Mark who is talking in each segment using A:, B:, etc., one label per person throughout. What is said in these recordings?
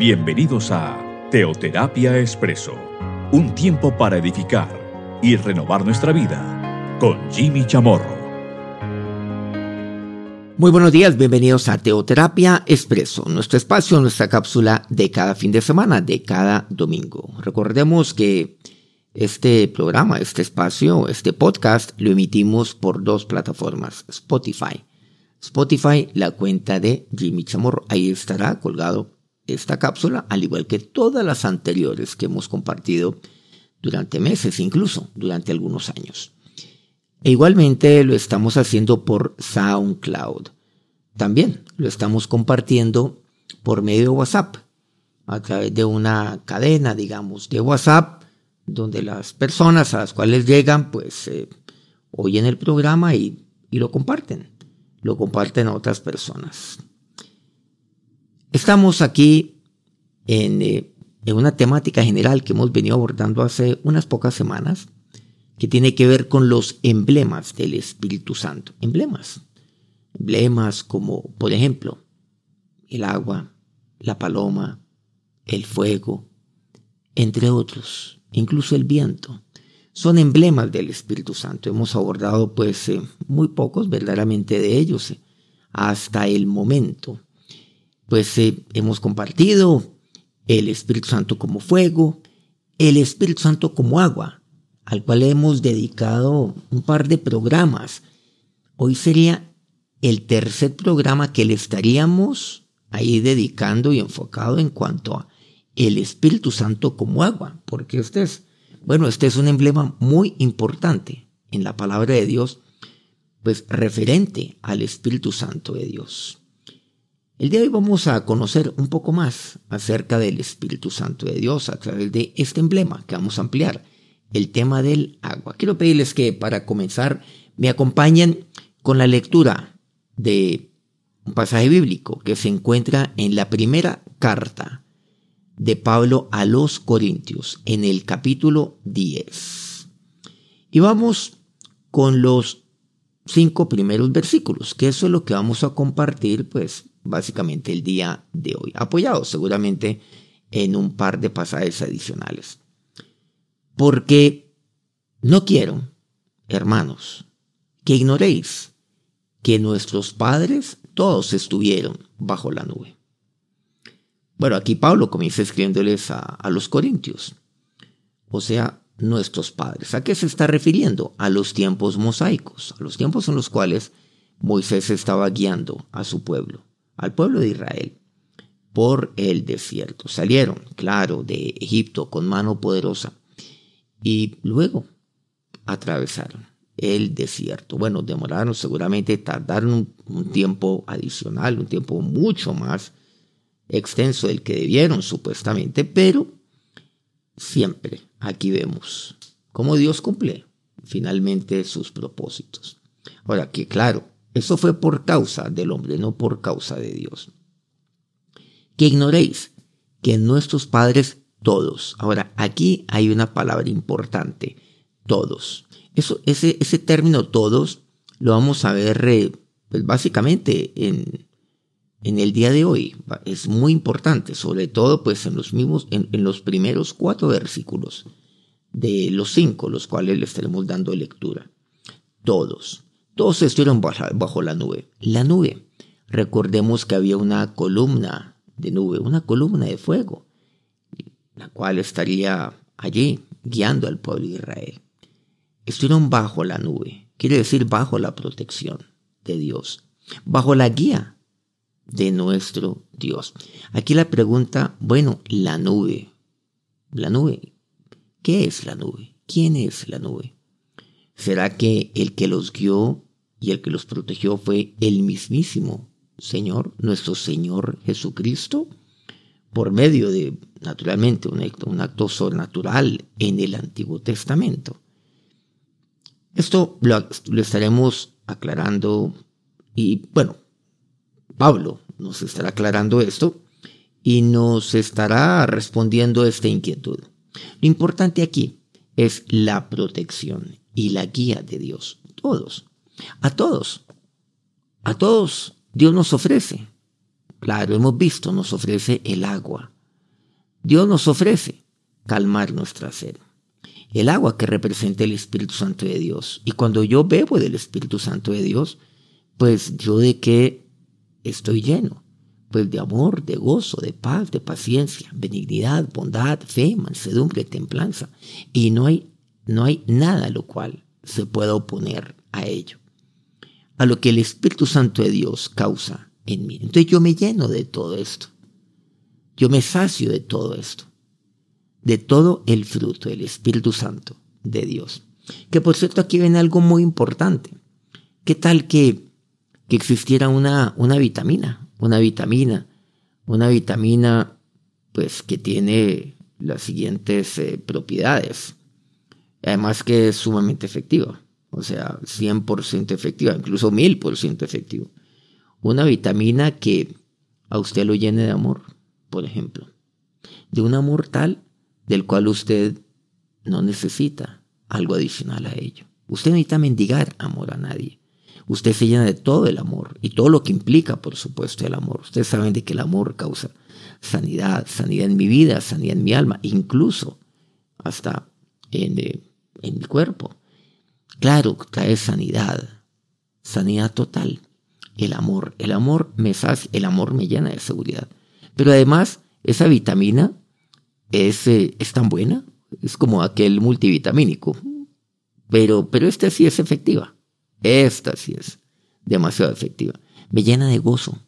A: Bienvenidos a Teoterapia Expreso, un tiempo para edificar y renovar nuestra vida con Jimmy Chamorro.
B: Muy buenos días, bienvenidos a Teoterapia Expreso, nuestro espacio, nuestra cápsula de cada fin de semana, de cada domingo. Recordemos que este programa, este espacio, este podcast lo emitimos por dos plataformas, Spotify. Spotify, la cuenta de Jimmy Chamorro, ahí estará colgado esta cápsula, al igual que todas las anteriores que hemos compartido durante meses, incluso durante algunos años. E igualmente lo estamos haciendo por SoundCloud. También lo estamos compartiendo por medio de WhatsApp, a través de una cadena, digamos, de WhatsApp, donde las personas a las cuales llegan, pues eh, oyen el programa y, y lo comparten. Lo comparten a otras personas. Estamos aquí eh, en, una temática general que hemos venido abordando hace unas pocas semanas, que tiene que ver con los emblemas del Espíritu Santo. Emblemas. Emblemas como, por ejemplo, el agua, la paloma, el fuego, entre otros, incluso el viento. Son emblemas del Espíritu Santo. Hemos abordado pues eh, muy pocos verdaderamente de ellos eh, hasta el momento pues eh, hemos compartido el Espíritu Santo como fuego, el Espíritu Santo como agua, al cual hemos dedicado un par de programas. Hoy sería el tercer programa que le estaríamos ahí dedicando y enfocado en cuanto a el Espíritu Santo como agua, porque este es, bueno, este es un emblema muy importante en la palabra de Dios, pues referente al Espíritu Santo de Dios. El día de hoy vamos a conocer un poco más acerca del Espíritu Santo de Dios a través de este emblema que vamos a ampliar, el tema del agua. Quiero pedirles que para comenzar me acompañen con la lectura de un pasaje bíblico que se encuentra en la primera carta de Pablo a los Corintios, en el capítulo 10. Y vamos con los cinco primeros versículos, que eso es lo que vamos a compartir, pues, básicamente el día de hoy, apoyado seguramente en un par de pasajes adicionales. Porque no quiero, hermanos, que ignoréis que nuestros padres todos estuvieron bajo la nube. Bueno, aquí Pablo comienza escribiéndoles a, a los corintios, o sea, nuestros padres. ¿A qué se está refiriendo? A los tiempos mosaicos, a los tiempos en los cuales Moisés estaba guiando a su pueblo al pueblo de Israel por el desierto. Salieron, claro, de Egipto con mano poderosa y luego atravesaron el desierto. Bueno, demoraron seguramente, tardaron un, tiempo adicional, un tiempo mucho más extenso del que debieron supuestamente, pero siempre aquí vemos cómo Dios cumple finalmente sus propósitos. Ahora que claro, eso fue por causa del hombre, no por causa de Dios. Que ignoréis que nuestros padres todos. Ahora, aquí hay una palabra importante, todos. Eso, ese, ese término todos lo vamos a ver eh, pues básicamente en, en el día de hoy. Es muy importante, sobre todo pues en los mismos, en, en los primeros cuatro versículos de los cinco, los cuales le estaremos dando lectura. Todos. Todos estuvieron bajo la nube. La nube. Recordemos que había una columna de nube, una columna de fuego, la cual estaría allí guiando al pueblo de Israel. Estuvieron bajo la nube, quiere decir bajo la protección de Dios, bajo la guía de nuestro Dios. Aquí la pregunta, bueno, la nube, la nube, ¿qué es la nube? ¿Quién es la nube? ¿Será que el que los guió y el que los protegió fue el mismísimo Señor, nuestro Señor Jesucristo, por medio de, naturalmente, un acto, un acto sobrenatural en el Antiguo Testamento. Esto lo, lo estaremos aclarando y, bueno, Pablo nos estará aclarando esto y nos estará respondiendo esta inquietud. Lo importante aquí es la protección y la guía de Dios. Todos, a todos. A todos Dios nos ofrece. Claro, hemos visto, nos ofrece el agua. Dios nos ofrece calmar nuestra sed. El agua que representa el Espíritu Santo de Dios. Y cuando yo bebo del Espíritu Santo de Dios, pues yo de qué estoy lleno? Pues de amor, de gozo, de paz, de paciencia, benignidad, bondad, fe, mansedumbre, templanza. Y no hay, no hay nada lo cual se pueda oponer a ello. A lo que el Espíritu Santo de Dios causa en mí. Entonces yo me lleno de todo esto. Yo me sacio de todo esto. De todo el fruto del Espíritu Santo de Dios. Que por cierto aquí viene algo muy importante. ¿Qué tal que, que existiera una, una vitamina? Una vitamina. Una vitamina pues que tiene las siguientes eh, propiedades. Además que es sumamente efectiva. O sea, 100% efectiva, incluso 1000% efectiva. Una vitamina que a usted lo llene de amor, por ejemplo. De un amor tal del cual usted no necesita algo adicional a ello. Usted no necesita mendigar amor a nadie. Usted se llena de todo el amor y todo lo que implica, por supuesto, el amor. Ustedes saben de que el amor causa sanidad, sanidad en mi vida, sanidad en mi alma, incluso hasta en, eh, en mi cuerpo. Claro, trae sanidad, sanidad total. El amor, el amor me sacia, el amor me llena de seguridad. Pero además, esa vitamina es, eh, es tan buena, es como aquel multivitamínico. Pero, pero esta sí es efectiva. Esta sí es demasiado efectiva. Me llena de gozo.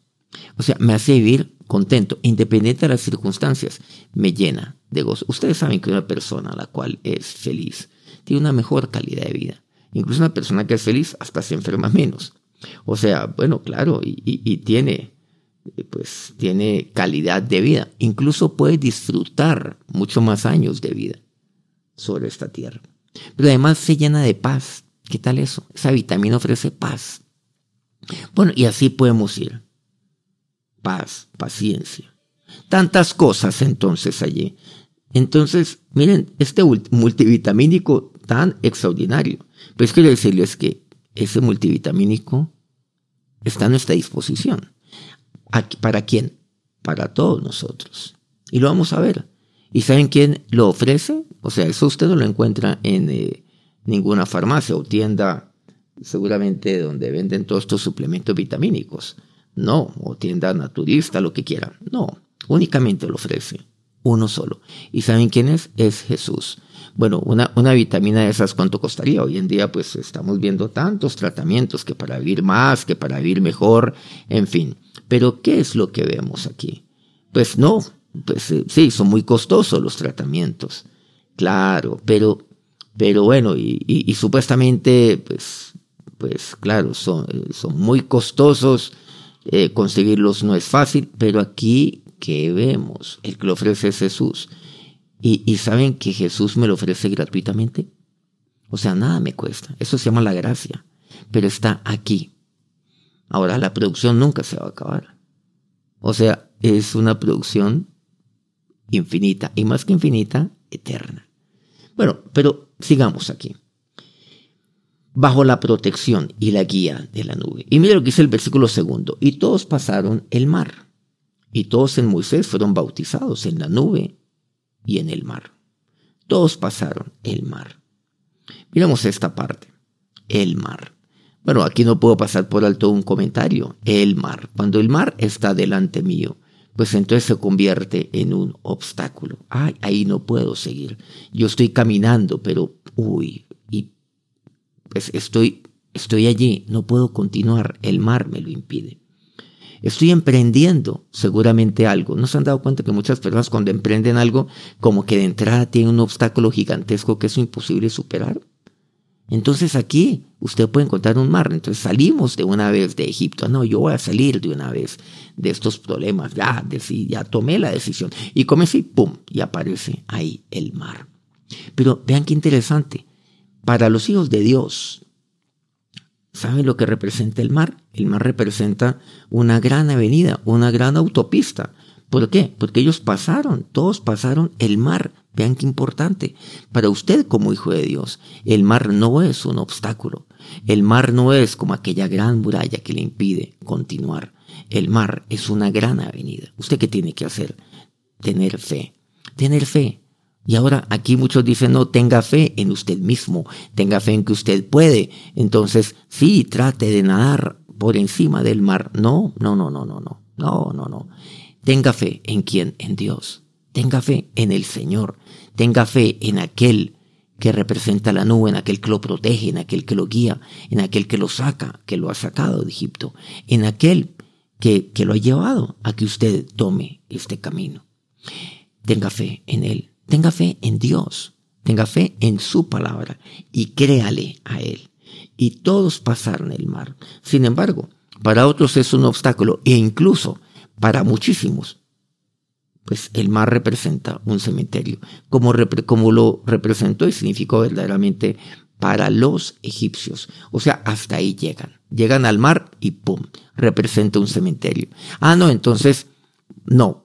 B: O sea, me hace vivir contento, independiente de las circunstancias. Me llena de gozo. Ustedes saben que una persona a la cual es feliz tiene una mejor calidad de vida. Incluso una persona que es feliz hasta se enferma menos. O sea, bueno, claro, y, tiene, pues, tiene calidad de vida. Incluso puede disfrutar mucho más años de vida sobre esta tierra. Pero además se llena de paz. ¿Qué tal eso? Esa vitamina ofrece paz. Bueno, y así podemos ir. Paz, paciencia. Tantas cosas entonces allí. Entonces, miren, este multivitamínico tan extraordinario. Pues quiero decirles que ese multivitamínico está a nuestra disposición. ¿Para quién? Para todos nosotros. Y lo vamos a ver. ¿Y saben quién lo ofrece? O sea, eso usted no lo encuentra en eh, ninguna farmacia o tienda, seguramente donde venden todos estos suplementos vitamínicos. No, o tienda naturista, lo que quiera. No, únicamente lo ofrece uno solo. ¿Y saben quién es? Es Jesús. Bueno, una, una vitamina de esas, ¿cuánto costaría? Hoy en día, pues estamos viendo tantos tratamientos que para vivir más, que para vivir mejor, en fin. Pero, ¿qué es lo que vemos aquí? Pues no, pues eh, sí, son muy costosos los tratamientos. Claro, pero, pero bueno, y, supuestamente, pues, pues claro, son, son muy costosos. Eh, conseguirlos no es fácil, pero aquí que vemos, el que lo ofrece es Jesús. Y, saben que Jesús me lo ofrece gratuitamente. O sea, nada me cuesta. Eso se llama la gracia. Pero está aquí. Ahora la producción nunca se va a acabar. O sea, es una producción infinita. Y más que infinita, eterna. Bueno, pero sigamos aquí. Bajo la protección y la guía de la nube. Y mire lo que dice el versículo segundo. Y todos pasaron el mar. Y todos en Moisés fueron bautizados en la nube y en el mar. Todos pasaron el mar. Miramos esta parte. El mar. Bueno, aquí no puedo pasar por alto un comentario. El mar. Cuando el mar está delante mío, pues entonces se convierte en un obstáculo. Ay, ahí no puedo seguir. Yo estoy caminando, pero, uy, y pues estoy, estoy allí, no puedo continuar. El mar me lo impide. Estoy emprendiendo seguramente algo. ¿No se han dado cuenta que muchas personas cuando emprenden algo, como que de entrada tienen un obstáculo gigantesco que es imposible superar? Entonces aquí usted puede encontrar un mar. Entonces salimos de una vez de Egipto. No, yo voy a salir de una vez de estos problemas. Ya, ya tomé la decisión. Y comencé y pum, y aparece ahí el mar. Pero vean qué interesante. Para los hijos de Dios, ¿Saben lo que representa el mar? El mar representa una gran avenida, una gran autopista. ¿Por qué? Porque ellos pasaron, todos pasaron el mar. Vean qué importante. Para usted como hijo de Dios, el mar no es un obstáculo. El mar no es como aquella gran muralla que le impide continuar. El mar es una gran avenida. ¿Usted qué tiene que hacer? Tener fe. Tener fe. Y ahora aquí muchos dicen, no, tenga fe en usted mismo, tenga fe en que usted puede. Entonces, sí, trate de nadar por encima del mar. No, no, no, no, no, no, no, no, no. Tenga fe en quién, en Dios. Tenga fe en el Señor. Tenga fe en aquel que representa la nube, en aquel que lo protege, en aquel que lo guía, en aquel que lo saca, que lo ha sacado de Egipto, en aquel que, que lo ha llevado a que usted tome este camino. Tenga fe en Él, tenga fe en Dios, tenga fe en su palabra y créale a Él. Y todos pasaron el mar. Sin embargo, para otros es un obstáculo e incluso para muchísimos pues el mar representa un cementerio, como, como lo representó y significó verdaderamente para los egipcios. O sea, hasta ahí llegan. Llegan al mar y ¡pum! representa un cementerio. Ah, no, entonces, no,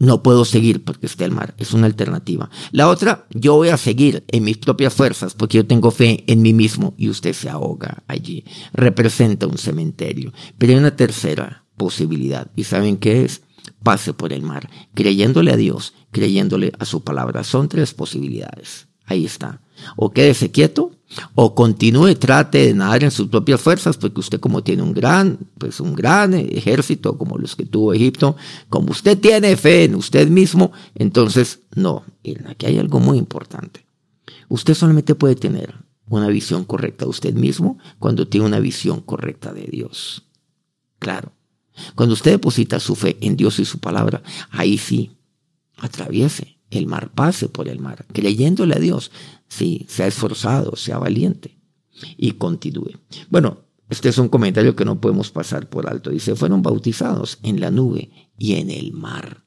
B: no puedo seguir porque está el mar. Es una alternativa. La otra, yo voy a seguir en mis propias fuerzas porque yo tengo fe en mí mismo y usted se ahoga allí. Representa un cementerio. Pero hay una tercera posibilidad. ¿Y saben qué es? pase por el mar, creyéndole a Dios, creyéndole a su palabra. Son tres posibilidades. Ahí está. O quédese quieto, o continúe, trate de nadar en sus propias fuerzas, porque usted como tiene un gran, pues un gran ejército como los que tuvo Egipto, como usted tiene fe en usted mismo, entonces no. aquí hay algo muy importante. Usted solamente puede tener una visión correcta de usted mismo cuando tiene una visión correcta de Dios. Claro. Cuando usted deposita su fe en Dios y su palabra, ahí sí, atraviese el mar, pase por el mar, creyéndole a Dios, sí, sea esforzado, sea valiente y continúe. Bueno, este es un comentario que no podemos pasar por alto. Dice, fueron bautizados en la nube y en el mar.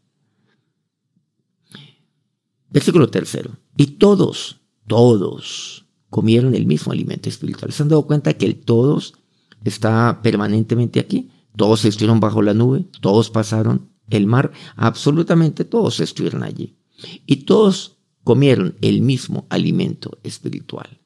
B: Versículo tercero. Y todos, todos comieron el mismo alimento espiritual. ¿Se han dado cuenta que el todos está permanentemente aquí? Todos estuvieron bajo la nube, todos pasaron el mar, absolutamente todos estuvieron allí. Y todos comieron el mismo alimento espiritual.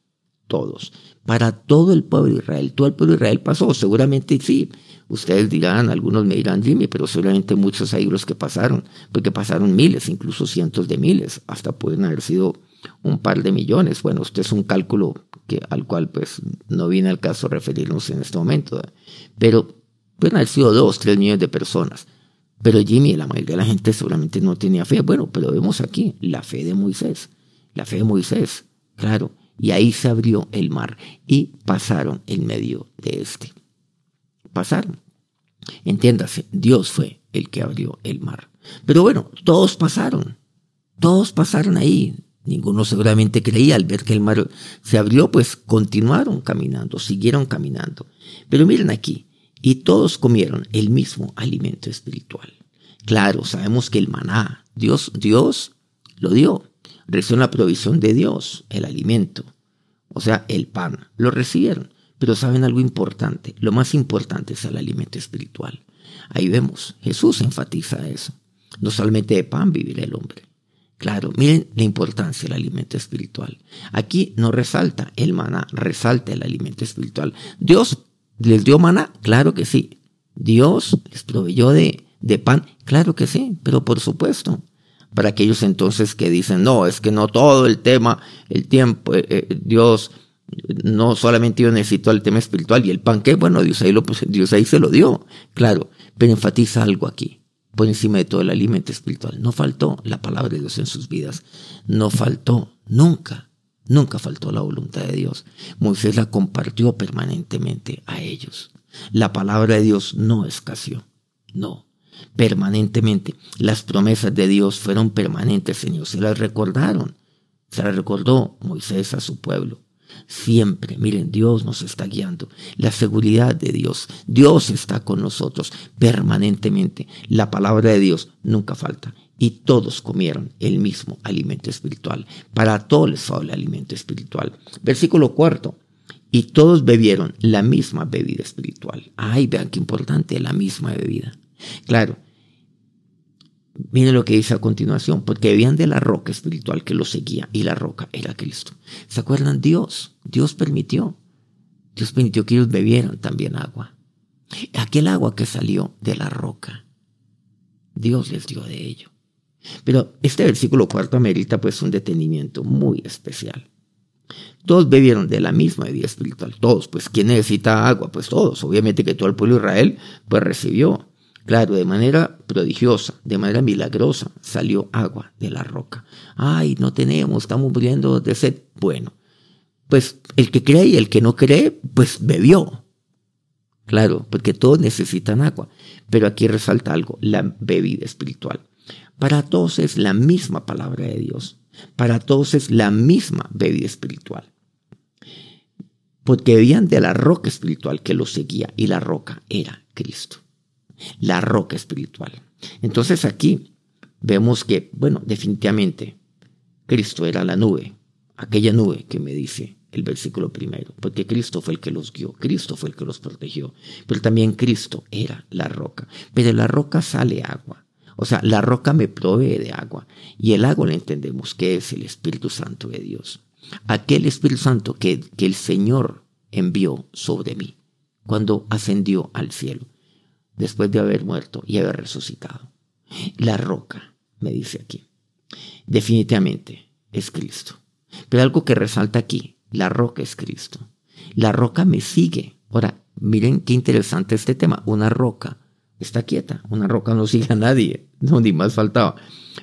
B: Todos. Para todo el pueblo de Israel. Todo el pueblo de Israel pasó. Seguramente sí. Ustedes dirán, algunos me dirán, Jimmy, pero seguramente muchos hay los que pasaron. Porque pasaron miles, incluso cientos de miles. Hasta pueden haber sido un par de millones. Bueno, usted es un cálculo que, al cual pues no viene al caso referirnos en este momento. Pero Pueden haber sido dos, tres millones de personas. Pero Jimmy, la mayoría de la gente seguramente no tenía fe. Bueno, pero vemos aquí la fe de Moisés. La fe de Moisés, claro. Y ahí se abrió el mar y pasaron en medio de este. Pasaron. Entiéndase, Dios fue el que abrió el mar. Pero bueno, todos pasaron. Todos pasaron ahí. Ninguno seguramente creía al ver que el mar se abrió, pues continuaron caminando, siguieron caminando. Pero miren aquí, y todos comieron el mismo alimento espiritual. Claro, sabemos que el maná, Dios, Dios lo dio. Recibió la provisión de Dios, el alimento, o sea, el pan. Lo recibieron. Pero saben algo importante, lo más importante es el alimento espiritual. Ahí vemos, Jesús enfatiza eso. No solamente de pan vivirá el hombre. Claro, miren la importancia del alimento espiritual. Aquí no resalta el maná, resalta el alimento espiritual. Dios ¿Les dio maná? Claro que sí. ¿Dios les proveyó de, de pan? Claro que sí, pero por supuesto. Para aquellos entonces que dicen, no, es que no todo el tema, el tiempo, eh, eh, Dios no solamente yo necesito el tema espiritual y el pan, que bueno, Dios ahí, lo, Dios ahí se lo dio, claro, pero enfatiza algo aquí, por encima de todo el alimento espiritual. No faltó la palabra de Dios en sus vidas, no faltó nunca Nunca faltó la voluntad de Dios. Moisés la compartió permanentemente a ellos. La palabra de Dios no escaseó. No. Permanentemente. Las promesas de Dios fueron permanentes, Señor. Se las recordaron. Se las recordó Moisés a su pueblo. Siempre, miren, Dios nos está guiando. La seguridad de Dios. Dios está con nosotros permanentemente. La palabra de Dios nunca falta y todos comieron el mismo alimento espiritual. Para todos les fue el alimento espiritual. Versículo cuarto. Y todos bebieron la misma bebida espiritual. Ay, vean qué importante, la misma bebida. Claro. Miren lo que dice a continuación, porque bebían de la roca espiritual que los seguía y la roca era Cristo. ¿Se acuerdan? Dios, Dios permitió. Dios permitió que ellos bebieran también agua. Aquel agua que salió de la roca, Dios les dio de ello. Pero este versículo cuarto amerita pues un detenimiento muy especial. Todos bebieron de la misma bebida espiritual, todos, pues ¿quién necesita agua? Pues todos, obviamente que todo el pueblo de Israel pues recibió. Claro, de manera prodigiosa, de manera milagrosa, salió agua de la roca. Ay, no tenemos, estamos muriendo de sed. Bueno, pues el que cree y el que no cree, pues bebió. Claro, porque todos necesitan agua. Pero aquí resalta algo, la bebida espiritual. Para todos es la misma palabra de Dios. Para todos es la misma bebida espiritual. Porque bebían de la roca espiritual que los seguía y la roca era Cristo. La roca espiritual. Entonces aquí vemos que, bueno, definitivamente Cristo era la nube, aquella nube que me dice el versículo primero, porque Cristo fue el que los guió, Cristo fue el que los protegió, pero también Cristo era la roca. Pero de la roca sale agua. O sea, la roca me provee de agua. Y el agua lo entendemos que es el Espíritu Santo de Dios. Aquel Espíritu Santo que, que el Señor envió sobre mí cuando ascendió al cielo, después de haber muerto y haber resucitado. La roca, me dice aquí, definitivamente es Cristo. Pero algo que resalta aquí, la roca es Cristo. La roca me sigue. Ahora, miren qué interesante este tema. Una roca está quieta. Una roca no sigue a nadie. No, ni más faltaba.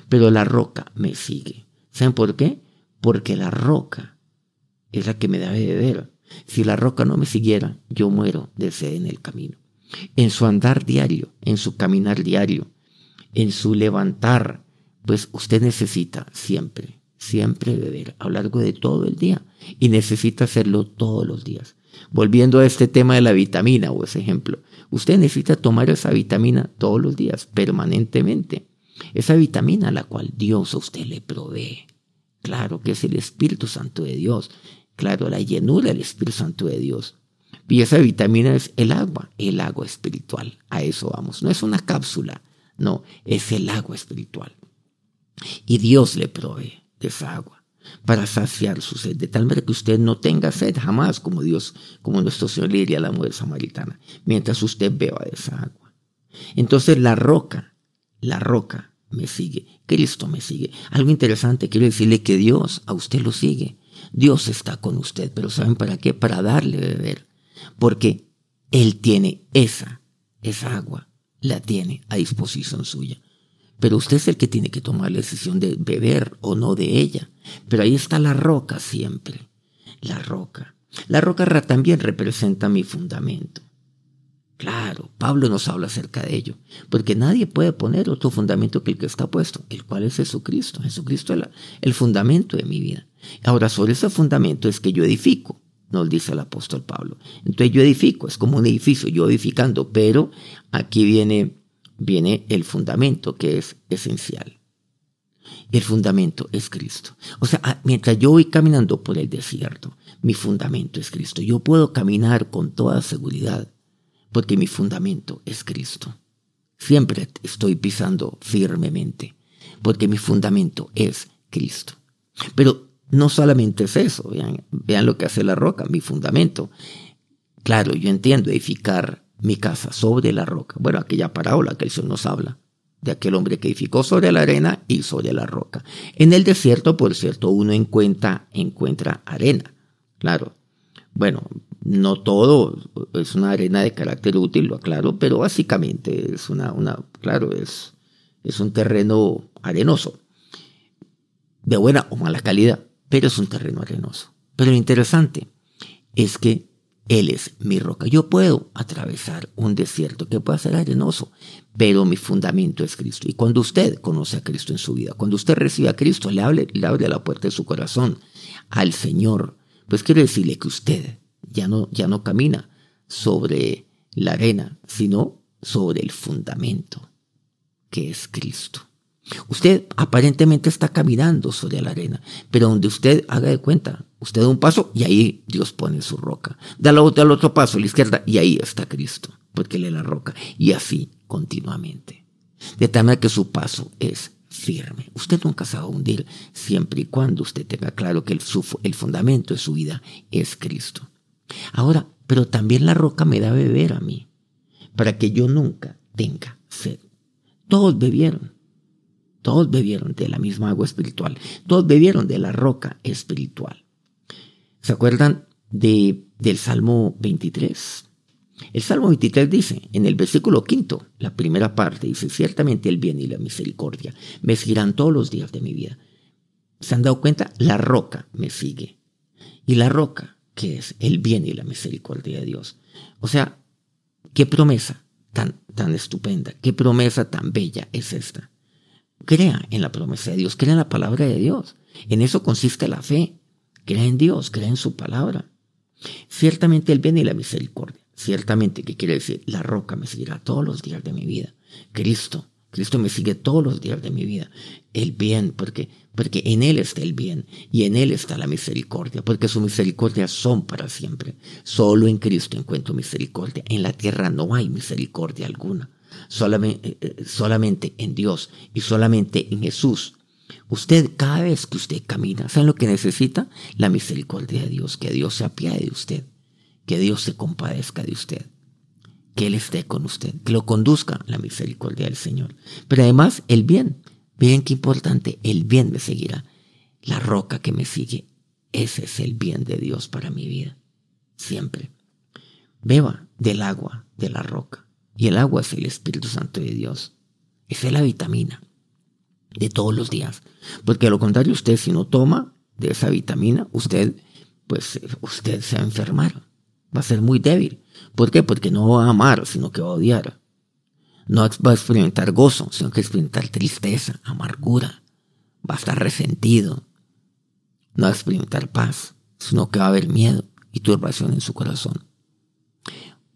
B: Pero la roca me sigue. ¿Saben por qué? Porque la roca es la que me da de ver. Si la roca no me siguiera, yo muero de sed en el camino. En su andar diario, en su caminar diario, en su levantar, pues usted necesita siempre, siempre beber a lo largo de todo el día y necesita hacerlo todos los días. Volviendo a este tema de la vitamina o ese ejemplo, usted necesita tomar esa vitamina todos los días, permanentemente. Esa vitamina a la cual Dios a usted le provee. Claro que es el Espíritu Santo de Dios. Claro, la llenura del Espíritu Santo de Dios. Y esa vitamina es el agua, el agua espiritual. A eso vamos. No es una cápsula, no, es el agua espiritual. Y Dios le provee de esa agua para saciar su sed, de tal manera que usted no tenga sed jamás, como Dios, como nuestro Señor le diría a la mujer samaritana, mientras usted beba de esa agua. Entonces la roca, la roca me sigue, Cristo me sigue. Algo interesante, quiero decirle que Dios a usted lo sigue. Dios está con usted, pero ¿saben para qué? Para darle beber. Porque Él tiene esa, esa agua, la tiene a disposición suya. Pero usted es el que tiene que tomar la decisión de beber o no de ella. Pero ahí está la roca siempre. La roca. La roca también representa mi fundamento. Claro, Pablo nos habla acerca de ello, porque nadie puede poner otro fundamento que el que está puesto, el cual es Jesucristo. Jesucristo es el fundamento de mi vida. Ahora, sobre ese fundamento es que yo edifico, nos dice el apóstol Pablo. Entonces yo edifico, es como un edificio, yo edificando, pero aquí viene viene el fundamento que es esencial. El fundamento es Cristo. O sea, ah, mientras yo voy caminando por el desierto, mi fundamento es Cristo. Yo puedo caminar con toda seguridad porque mi fundamento es Cristo. Siempre estoy pisando firmemente porque mi fundamento es Cristo. Pero no solamente es eso, vean, vean lo que hace la roca, mi fundamento. Claro, yo entiendo edificar mi casa sobre la roca. Bueno, aquella parábola que el Señor nos habla de aquel hombre que edificó sobre la arena y sobre la roca. En el desierto, por cierto, uno encuentra, encuentra arena. Claro. Bueno, no todo es una arena de carácter útil, lo aclaro, pero básicamente es una, una claro, es, es un terreno arenoso. De buena o mala calidad, pero es un terreno arenoso. Pero lo interesante es que él es mi roca. Yo puedo atravesar un desierto que pueda ser arenoso, pero mi fundamento es Cristo. Y cuando usted conoce a Cristo en su vida, cuando usted recibe a Cristo, le abre, le abre la puerta de su corazón al Señor, pues quiero decirle que usted ya no, ya no camina sobre la arena, sino sobre el fundamento, que es Cristo. Usted aparentemente está caminando sobre la arena, pero donde usted haga de cuenta, usted da un paso y ahí Dios pone su roca. Da al otro, otro paso a la izquierda y ahí está Cristo, porque Él es la roca. Y así continuamente. De tal manera que su paso es firme. Usted nunca se va a hundir siempre y cuando usted tenga claro que el, el fundamento de su vida es Cristo. Ahora, pero también la roca me da beber a mí, para que yo nunca tenga sed. Todos bebieron Todos bebieron de la misma agua espiritual. Todos bebieron de la roca espiritual. ¿Se acuerdan de, del Salmo 23? El Salmo 23 dice, en el versículo quinto, la primera parte, dice, ciertamente el bien y la misericordia me seguirán todos los días de mi vida. ¿Se han dado cuenta? La roca me sigue. Y la roca, que es el bien y la misericordia de Dios. O sea, qué promesa tan, tan estupenda, qué promesa tan bella es esta. Crea en la promesa de Dios, crea en la palabra de Dios. En eso consiste la fe. Crea en Dios, crea en su palabra. Ciertamente el bien y la misericordia. Ciertamente, ¿qué quiere decir? La roca me seguirá todos los días de mi vida. Cristo, Cristo me sigue todos los días de mi vida. El bien, porque, porque en Él está el bien y en Él está la misericordia, porque su misericordia son para siempre. Solo en Cristo encuentro misericordia. En la tierra no hay misericordia alguna. Solamente, eh, eh, solamente en Dios y solamente en Jesús. Usted, cada vez que usted camina, ¿sabe lo que necesita? La misericordia de Dios, que Dios se apiade de usted que Dios se compadezca de usted, que Él esté con usted, que lo conduzca la misericordia del Señor. Pero además el bien, miren qué importante, el bien me seguirá. La roca que me sigue, ese es el bien de Dios para mi vida, siempre. Beba del agua de la roca, y el agua es el Espíritu Santo de Dios, esa es la vitamina de todos los días, porque a lo contrario usted si no toma de esa vitamina, usted pues usted se va a enfermar va a ser muy débil. ¿Por qué? Porque no va a amar, sino que va a odiar. No va a experimentar gozo, sino que experimentar tristeza, amargura. Va a estar resentido. No va a experimentar paz, sino que va a haber miedo y turbación en su corazón.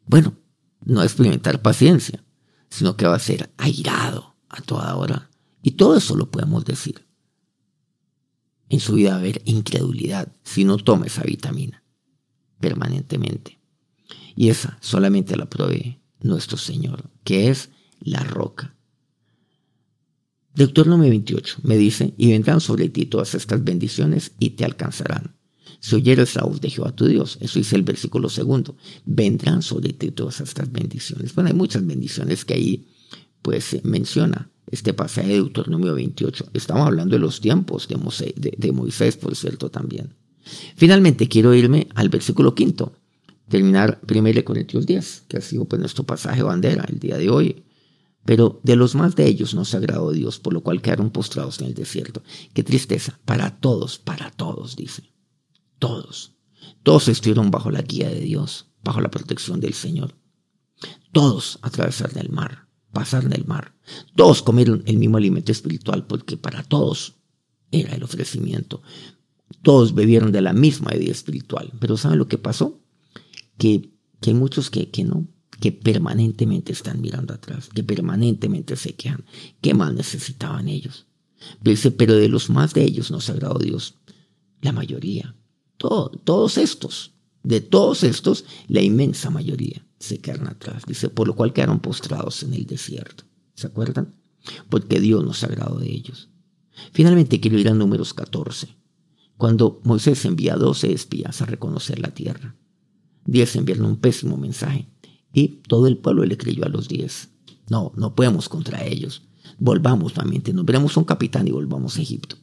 B: Bueno, no va a experimentar paciencia, sino que va a ser airado a toda hora. Y todo eso lo podemos decir. En su vida va a haber incredulidad si no toma esa vitamina permanentemente. Y esa solamente la provee nuestro Señor, que es la roca. Deuteronomio 28 me dice, y vendrán sobre ti todas estas bendiciones y te alcanzarán. Si oyeres la voz de Jehová tu Dios, eso dice el versículo segundo, vendrán sobre ti todas estas bendiciones. Bueno, hay muchas bendiciones que ahí pues menciona este pasaje de Deuteronomio 28. Estamos hablando de los tiempos de, Moisés, por cierto, también. Finalmente quiero irme al versículo quinto, terminar 1 Corintios 10, que ha sido pues nuestro pasaje bandera el día de hoy. Pero de los más de ellos no se agradó Dios, por lo cual quedaron postrados en el desierto. Qué tristeza, para todos, para todos, dice. Todos. Todos estuvieron bajo la guía de Dios, bajo la protección del Señor. Todos atravesaron el mar, pasaron el mar. Todos comieron el mismo alimento espiritual, porque para todos era el ofrecimiento. Todos bebieron de la misma vida espiritual. Pero ¿saben lo que pasó? Que, que hay muchos que, que no, que permanentemente están mirando atrás, que permanentemente se quejan. ¿Qué más necesitaban ellos? Dice, pero de los más de ellos nos agradó Dios. La mayoría. Todos estos. De todos estos, la inmensa mayoría se quedaron atrás. Dice, por lo cual quedaron postrados en el desierto. ¿Se acuerdan? Porque Dios nos agradó de ellos. Finalmente quiero ir a números 14 cuando Moisés envía a doce espías a reconocer la tierra. Diez enviaron un pésimo mensaje y todo el pueblo le creyó a los diez. No, no podemos contra ellos. Volvamos nuevamente, nos veremos un capitán y volvamos a Egipto.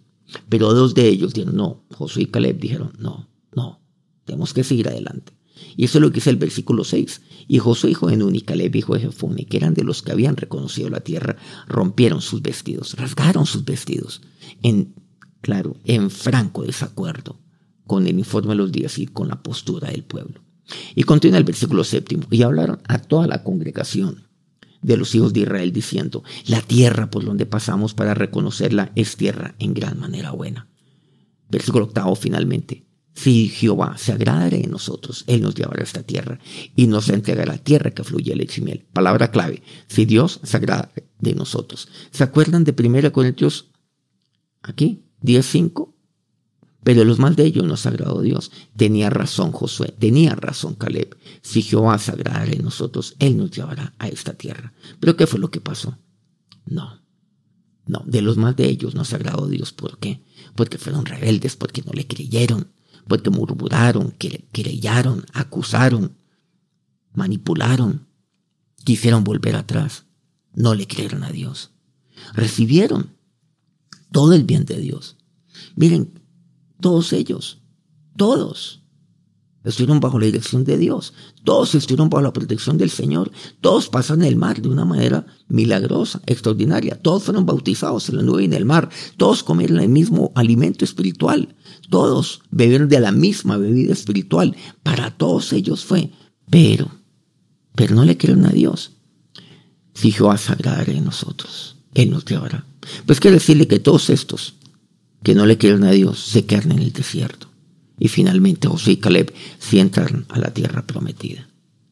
B: Pero dos de ellos dijeron no. Josué y Caleb dijeron no, no, tenemos que seguir adelante. Y eso es lo que dice el versículo 6. Y Josué hijo de Nun y Caleb hijo de Jefone, que eran de los que habían reconocido la tierra, rompieron sus vestidos, rasgaron sus vestidos en claro, en franco desacuerdo con el informe de los días y con la postura del pueblo. Y continúa el versículo séptimo, y hablaron a toda la congregación de los hijos de Israel diciendo, la tierra por donde pasamos para reconocerla es tierra en gran manera buena. Versículo octavo finalmente, si Jehová se agrada de nosotros, Él nos llevará a esta tierra y nos entregará la tierra que fluye leche y. Palabra clave, si Dios se agrada de nosotros. ¿Se acuerdan de 1 Corintios? Aquí, 10.5. Pero los más de ellos nos agradó Dios. Tenía razón Josué, tenía razón Caleb. Si Jehová se agradara de nosotros, Él nos llevará a esta tierra. Pero ¿qué fue lo que pasó? No. No, de los más de ellos nos agradó Dios. ¿Por qué? Porque fueron rebeldes, porque no le creyeron, porque murmuraron, creyeron, acusaron, manipularon, quisieron volver atrás. No le creyeron a Dios. Recibieron todo el bien de Dios. Miren, todos ellos, todos, estuvieron bajo la dirección de Dios. Todos estuvieron bajo la protección del Señor. Todos pasaron el mar de una manera milagrosa, extraordinaria. Todos fueron bautizados en la nube y en el mar. Todos comieron el mismo alimento espiritual. Todos bebieron de la misma bebida espiritual. Para todos ellos fue. Pero, pero no le creen a Dios. Si Jehová se en nosotros, Él nos llevará. Pues quiere decirle que todos estos que no le quieren a Dios se quedan en el desierto. Y finalmente José y Caleb se entran a la tierra prometida.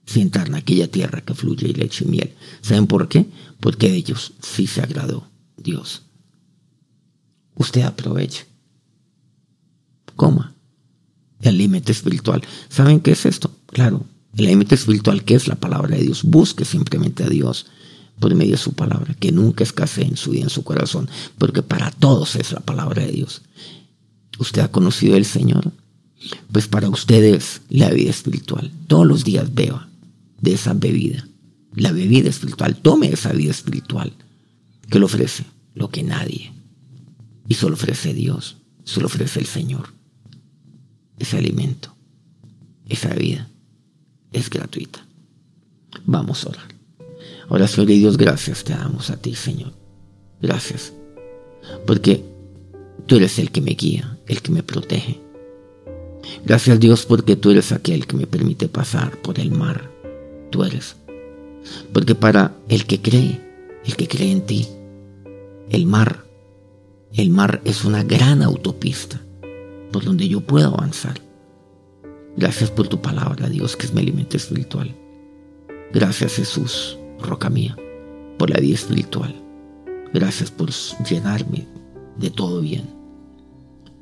B: Se entran a aquella tierra que fluye leche y miel. ¿Saben por qué? Porque de ellos sí se agradó Dios. Usted aproveche. Coma. El alimento espiritual. ¿Saben qué es esto? Claro, el alimento espiritual, que es la palabra de Dios. Busque simplemente a Dios por medio de su palabra, que nunca escasee en su vida, en su corazón, porque para todos es la palabra de Dios. ¿Usted ha conocido al Señor? Pues para ustedes la vida espiritual. Todos los días beba de esa bebida. La bebida espiritual. Tome esa vida espiritual que le ofrece lo que nadie. Y solo ofrece Dios. Solo ofrece el Señor. Ese alimento. Esa vida. Es gratuita. Vamos a orar. Ahora, Señor y Dios, gracias te damos a ti, Señor. Gracias. Porque tú eres el que me guía, el que me protege, Gracias Dios porque tú eres aquel que me permite pasar por el mar. Tú eres. Porque para el que cree, el que cree en ti, el mar, el mar es una gran autopista por donde yo puedo avanzar. Gracias por tu palabra, Dios, que es mi alimento espiritual. Gracias Jesús, roca mía, por la vida espiritual. Gracias por llenarme de todo bien.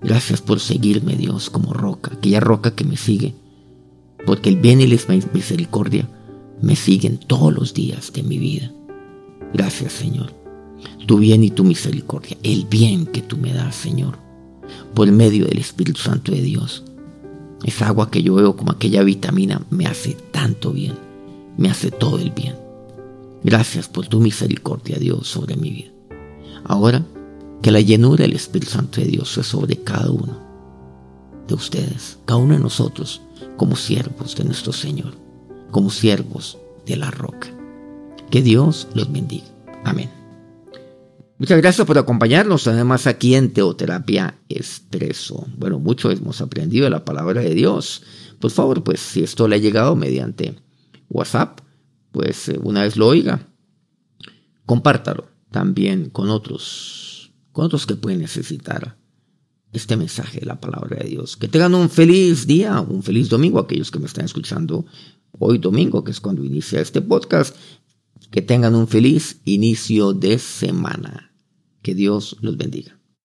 B: Gracias por seguirme, Dios, como roca, aquella roca que me sigue, porque el bien y la misericordia me siguen todos los días de mi vida. Gracias, Señor. Tu bien y tu misericordia, el bien que tú me das, Señor, por medio del Espíritu Santo de Dios. Esa agua que yo veo como aquella vitamina me hace tanto bien, me hace todo el bien. Gracias por tu misericordia, Dios, sobre mi vida. Ahora que la llenura del Espíritu Santo de Dios sea sobre cada uno de ustedes, cada uno de nosotros, como siervos de nuestro Señor, como siervos de la roca. Que Dios los bendiga. Amén. Muchas gracias por acompañarnos, además aquí en Teoterapia Expreso. Bueno, mucho hemos aprendido de la palabra de Dios. Por favor, pues si esto le ha llegado mediante WhatsApp, pues eh, una vez lo oiga, compártalo también con otros con otros que pueden necesitar este mensaje de la palabra de Dios. Que tengan un feliz día, un feliz domingo, aquellos que me están escuchando hoy domingo, que es cuando inicia este podcast. Que tengan un feliz inicio de semana. Que Dios los bendiga.